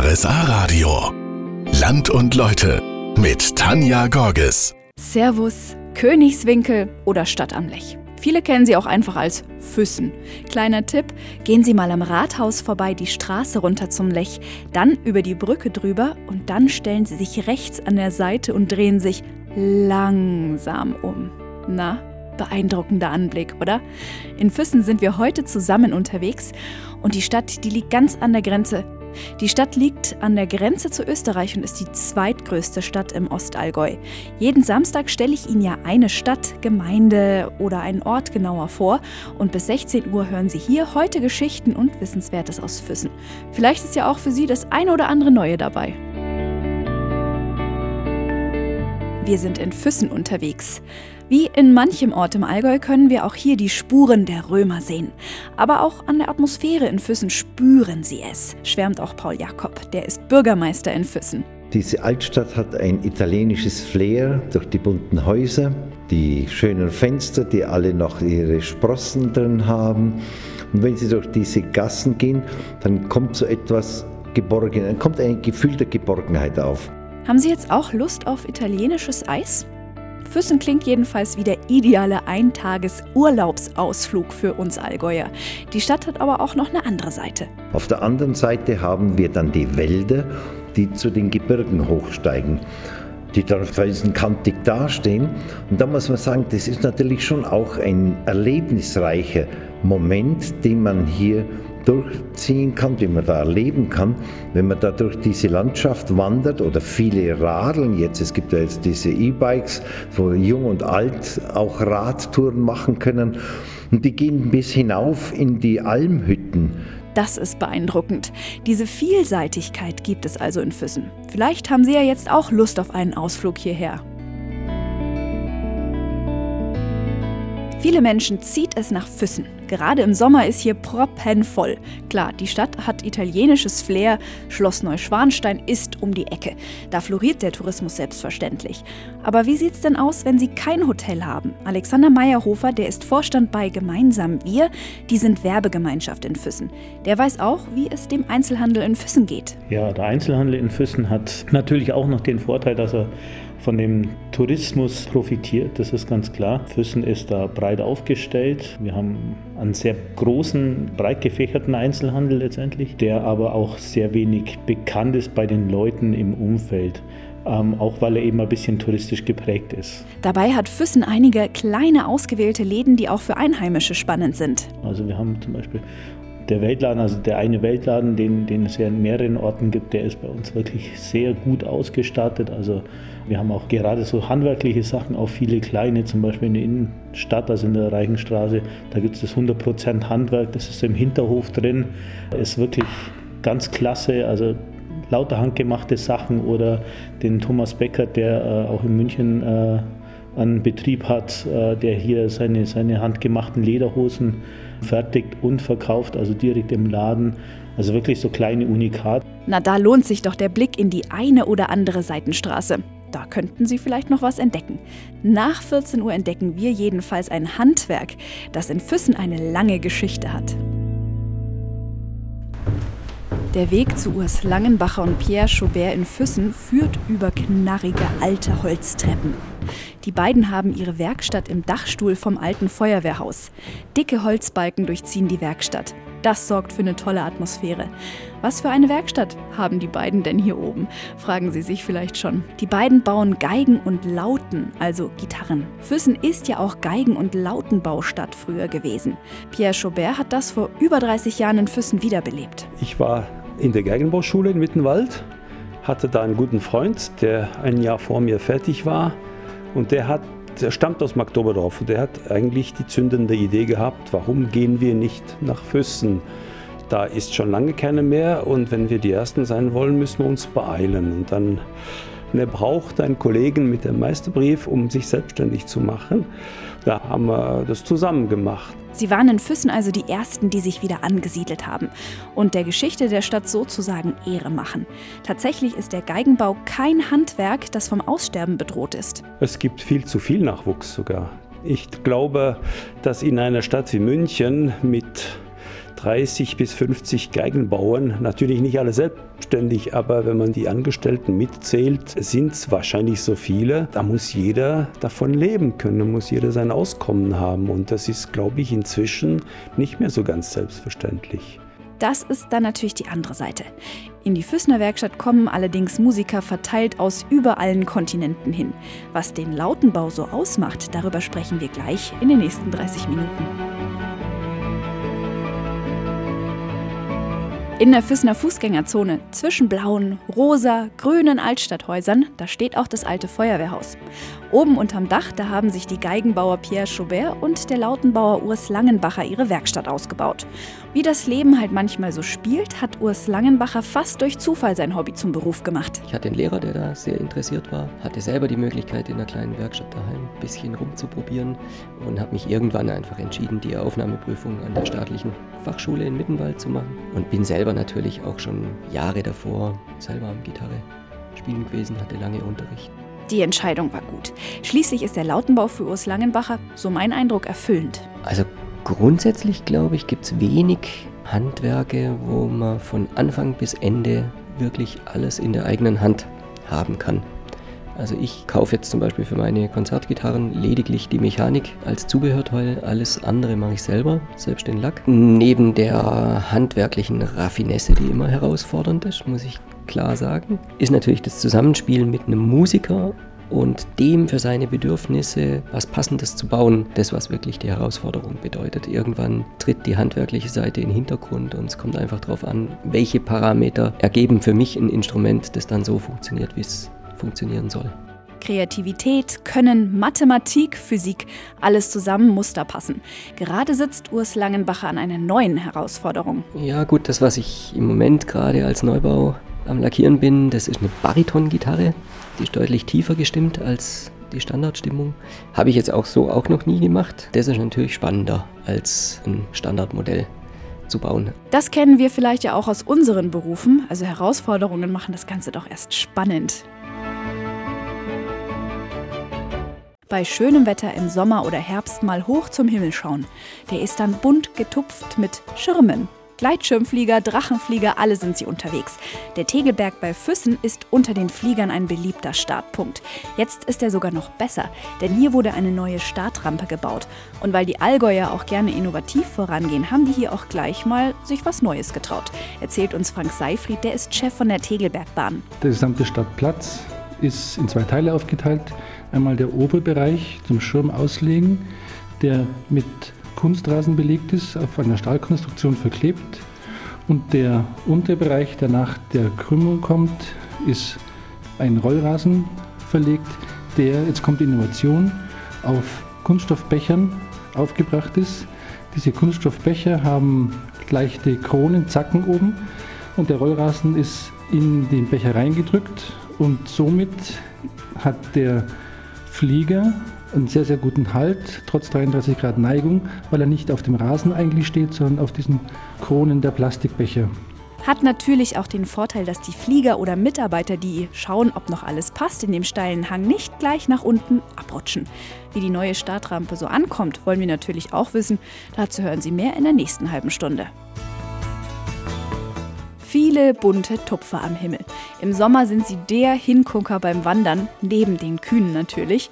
RSA Radio. Land und Leute mit Tanja Gorges. Servus, Königswinkel oder Stadt am Lech. Viele kennen sie auch einfach als Füssen. Kleiner Tipp, gehen Sie mal am Rathaus vorbei die Straße runter zum Lech, dann über die Brücke drüber und dann stellen Sie sich rechts an der Seite und drehen sich langsam um. Na, beeindruckender Anblick, oder? In Füssen sind wir heute zusammen unterwegs und die Stadt, die liegt ganz an der Grenze die Stadt liegt an der Grenze zu Österreich und ist die zweitgrößte Stadt im Ostallgäu. Jeden Samstag stelle ich Ihnen ja eine Stadt, Gemeinde oder einen Ort genauer vor und bis 16 Uhr hören Sie hier heute Geschichten und Wissenswertes aus Füssen. Vielleicht ist ja auch für Sie das eine oder andere Neue dabei. Wir sind in Füssen unterwegs. Wie in manchem Ort im Allgäu können wir auch hier die Spuren der Römer sehen. Aber auch an der Atmosphäre in Füssen spüren sie es, schwärmt auch Paul Jakob, der ist Bürgermeister in Füssen. Diese Altstadt hat ein italienisches Flair durch die bunten Häuser, die schönen Fenster, die alle noch ihre Sprossen drin haben. Und wenn Sie durch diese Gassen gehen, dann kommt so etwas geborgen, dann kommt ein Gefühl der Geborgenheit auf. Haben Sie jetzt auch Lust auf italienisches Eis? Füssen klingt jedenfalls wie der ideale Eintages-Urlaubsausflug für uns Allgäuer. Die Stadt hat aber auch noch eine andere Seite. Auf der anderen Seite haben wir dann die Wälder, die zu den Gebirgen hochsteigen die dann felsenkantig dastehen. Und da muss man sagen, das ist natürlich schon auch ein erlebnisreicher Moment, den man hier durchziehen kann, den man da erleben kann, wenn man da durch diese Landschaft wandert oder viele radeln. Jetzt, es gibt ja jetzt diese E-Bikes, wo jung und alt auch Radtouren machen können. Und die gehen bis hinauf in die Almhütten. Das ist beeindruckend. Diese Vielseitigkeit gibt es also in Füssen. Vielleicht haben Sie ja jetzt auch Lust auf einen Ausflug hierher. Viele Menschen zieht es nach Füssen. Gerade im Sommer ist hier proppenvoll. Klar, die Stadt hat italienisches Flair, Schloss Neuschwanstein ist um die Ecke. Da floriert der Tourismus selbstverständlich. Aber wie sieht's denn aus, wenn Sie kein Hotel haben? Alexander Meyerhofer, der ist Vorstand bei Gemeinsam Wir, die sind Werbegemeinschaft in Füssen. Der weiß auch, wie es dem Einzelhandel in Füssen geht. Ja, der Einzelhandel in Füssen hat natürlich auch noch den Vorteil, dass er von dem Tourismus profitiert, das ist ganz klar. Füssen ist da breit aufgestellt. Wir haben einen sehr großen, breit gefächerten Einzelhandel letztendlich, der aber auch sehr wenig bekannt ist bei den Leuten im Umfeld. Ähm, auch weil er eben ein bisschen touristisch geprägt ist. Dabei hat Füssen einige kleine ausgewählte Läden, die auch für Einheimische spannend sind. Also wir haben zum Beispiel der Weltladen, also der eine Weltladen, den, den es ja in mehreren Orten gibt, der ist bei uns wirklich sehr gut ausgestattet. Also wir haben auch gerade so handwerkliche Sachen, auch viele kleine, zum Beispiel in der Innenstadt, also in der Reichenstraße, da gibt es das 100% Handwerk, das ist im Hinterhof drin, ist wirklich ganz klasse, also lauter handgemachte Sachen oder den Thomas Becker, der äh, auch in München äh, einen Betrieb hat, äh, der hier seine, seine handgemachten Lederhosen fertigt und verkauft, also direkt im Laden. Also wirklich so kleine Unikat. Na, da lohnt sich doch der Blick in die eine oder andere Seitenstraße. Da könnten Sie vielleicht noch was entdecken. Nach 14 Uhr entdecken wir jedenfalls ein Handwerk, das in Füssen eine lange Geschichte hat. Der Weg zu Urs Langenbacher und Pierre Chaubert in Füssen führt über knarrige alte Holztreppen. Die beiden haben ihre Werkstatt im Dachstuhl vom alten Feuerwehrhaus. Dicke Holzbalken durchziehen die Werkstatt. Das sorgt für eine tolle Atmosphäre. Was für eine Werkstatt haben die beiden denn hier oben? Fragen Sie sich vielleicht schon. Die beiden bauen Geigen und Lauten, also Gitarren. Füssen ist ja auch Geigen- und Lautenbaustadt früher gewesen. Pierre Chaubert hat das vor über 30 Jahren in Füssen wiederbelebt. Ich war in der Geigenbauschule in Mittenwald, hatte da einen guten Freund, der ein Jahr vor mir fertig war und der hat der stammt aus Magdoberdorf und der hat eigentlich die zündende Idee gehabt, warum gehen wir nicht nach Füssen? Da ist schon lange keiner mehr und wenn wir die Ersten sein wollen, müssen wir uns beeilen. Und dann und er braucht einen Kollegen mit dem Meisterbrief, um sich selbstständig zu machen. Da haben wir das zusammen gemacht. Sie waren in Füssen also die Ersten, die sich wieder angesiedelt haben und der Geschichte der Stadt sozusagen Ehre machen. Tatsächlich ist der Geigenbau kein Handwerk, das vom Aussterben bedroht ist. Es gibt viel zu viel Nachwuchs sogar. Ich glaube, dass in einer Stadt wie München mit 30 bis 50 Geigenbauern, natürlich nicht alle selbstständig, aber wenn man die Angestellten mitzählt, sind es wahrscheinlich so viele. Da muss jeder davon leben können, da muss jeder sein Auskommen haben und das ist, glaube ich, inzwischen nicht mehr so ganz selbstverständlich. Das ist dann natürlich die andere Seite. In die Füssner Werkstatt kommen allerdings Musiker verteilt aus über allen Kontinenten hin. Was den Lautenbau so ausmacht, darüber sprechen wir gleich in den nächsten 30 Minuten. In der Füssener Fußgängerzone zwischen blauen, rosa, grünen Altstadthäusern, da steht auch das alte Feuerwehrhaus. Oben unterm Dach, da haben sich die Geigenbauer Pierre Chaubert und der Lautenbauer Urs Langenbacher ihre Werkstatt ausgebaut. Wie das Leben halt manchmal so spielt, hat Urs Langenbacher fast durch Zufall sein Hobby zum Beruf gemacht. Ich hatte einen Lehrer, der da sehr interessiert war, hatte selber die Möglichkeit, in einer kleinen Werkstatt daheim ein bisschen rumzuprobieren und habe mich irgendwann einfach entschieden, die Aufnahmeprüfung an der staatlichen Fachschule in Mittenwald zu machen und bin selber natürlich auch schon Jahre davor selber am Gitarre spielen gewesen, hatte lange Unterricht. Die Entscheidung war gut. Schließlich ist der Lautenbau für Urs Langenbacher, so mein Eindruck, erfüllend. Also grundsätzlich, glaube ich, gibt es wenig Handwerke, wo man von Anfang bis Ende wirklich alles in der eigenen Hand haben kann. Also ich kaufe jetzt zum Beispiel für meine Konzertgitarren lediglich die Mechanik als Zubehörteil. Alles andere mache ich selber, selbst den Lack. Neben der handwerklichen Raffinesse, die immer herausfordernd ist, muss ich klar sagen, ist natürlich das Zusammenspiel mit einem Musiker und dem für seine Bedürfnisse was Passendes zu bauen, das, was wirklich die Herausforderung bedeutet. Irgendwann tritt die handwerkliche Seite in den Hintergrund und es kommt einfach darauf an, welche Parameter ergeben für mich ein Instrument, das dann so funktioniert, wie es funktionieren soll. Kreativität, Können, Mathematik, Physik, alles zusammen muss da passen. Gerade sitzt Urs Langenbacher an einer neuen Herausforderung. Ja gut, das, was ich im Moment gerade als Neubau am Lackieren bin, das ist eine Bariton-Gitarre. Die ist deutlich tiefer gestimmt als die Standardstimmung. Habe ich jetzt auch so auch noch nie gemacht. Das ist natürlich spannender als ein Standardmodell zu bauen. Das kennen wir vielleicht ja auch aus unseren Berufen. Also Herausforderungen machen das Ganze doch erst spannend. Bei schönem Wetter im Sommer oder Herbst mal hoch zum Himmel schauen. Der ist dann bunt getupft mit Schirmen. Gleitschirmflieger, Drachenflieger, alle sind sie unterwegs. Der Tegelberg bei Füssen ist unter den Fliegern ein beliebter Startpunkt. Jetzt ist er sogar noch besser, denn hier wurde eine neue Startrampe gebaut. Und weil die Allgäuer auch gerne innovativ vorangehen, haben die hier auch gleich mal sich was Neues getraut. Erzählt uns Frank Seifried, der ist Chef von der Tegelbergbahn. Der gesamte Stadtplatz ist in zwei Teile aufgeteilt. Einmal der Oberbereich zum Schirm auslegen, der mit Kunstrasen belegt ist, auf einer Stahlkonstruktion verklebt. Und der Unterbereich, der nach der Krümmung kommt, ist ein Rollrasen verlegt, der, jetzt kommt die Innovation, auf Kunststoffbechern aufgebracht ist. Diese Kunststoffbecher haben leichte Kronen, Zacken oben und der Rollrasen ist in den Becher reingedrückt und somit hat der Flieger einen sehr, sehr guten Halt, trotz 33 Grad Neigung, weil er nicht auf dem Rasen eigentlich steht, sondern auf diesen Kronen der Plastikbecher. Hat natürlich auch den Vorteil, dass die Flieger oder Mitarbeiter, die schauen, ob noch alles passt, in dem steilen Hang nicht gleich nach unten abrutschen. Wie die neue Startrampe so ankommt, wollen wir natürlich auch wissen. Dazu hören Sie mehr in der nächsten halben Stunde. Viele bunte Tupfer am Himmel. Im Sommer sind sie der Hingucker beim Wandern, neben den Kühen natürlich.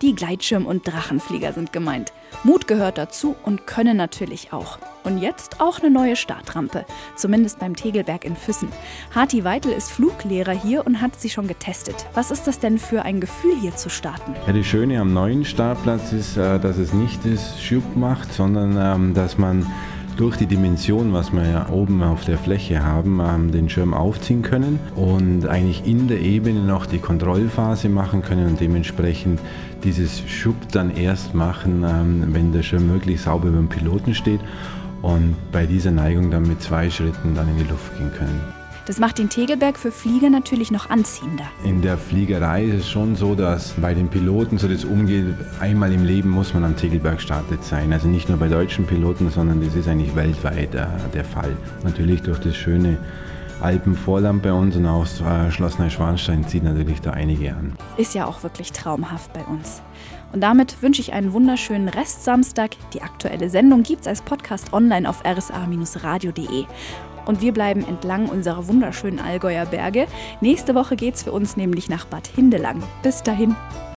Die Gleitschirm- und Drachenflieger sind gemeint. Mut gehört dazu und Können natürlich auch. Und jetzt auch eine neue Startrampe, zumindest beim Tegelberg in Füssen. Harti Weitel ist Fluglehrer hier und hat sie schon getestet. Was ist das denn für ein Gefühl, hier zu starten? Ja, das Schöne am neuen Startplatz ist, äh, dass es nicht das Schub macht, sondern ähm, dass man durch die Dimension, was wir ja oben auf der Fläche haben, ähm, den Schirm aufziehen können und eigentlich in der Ebene noch die Kontrollphase machen können und dementsprechend dieses Schub dann erst machen, ähm, wenn der Schirm möglichst sauber über dem Piloten steht und bei dieser Neigung dann mit zwei Schritten dann in die Luft gehen können. Das macht den Tegelberg für Flieger natürlich noch anziehender. In der Fliegerei ist es schon so, dass bei den Piloten so das umgeht, einmal im Leben muss man am Tegelberg gestartet sein. Also nicht nur bei deutschen Piloten, sondern das ist eigentlich weltweit äh, der Fall. Natürlich durch das schöne Alpenvorland bei uns und auch äh, Schloss Neuschwanstein zieht natürlich da einige an. Ist ja auch wirklich traumhaft bei uns. Und damit wünsche ich einen wunderschönen Restsamstag. Die aktuelle Sendung gibt es als Podcast Podcast online auf rsa-radio.de. Und wir bleiben entlang unserer wunderschönen Allgäuer Berge. Nächste Woche geht's für uns nämlich nach Bad Hindelang. Bis dahin.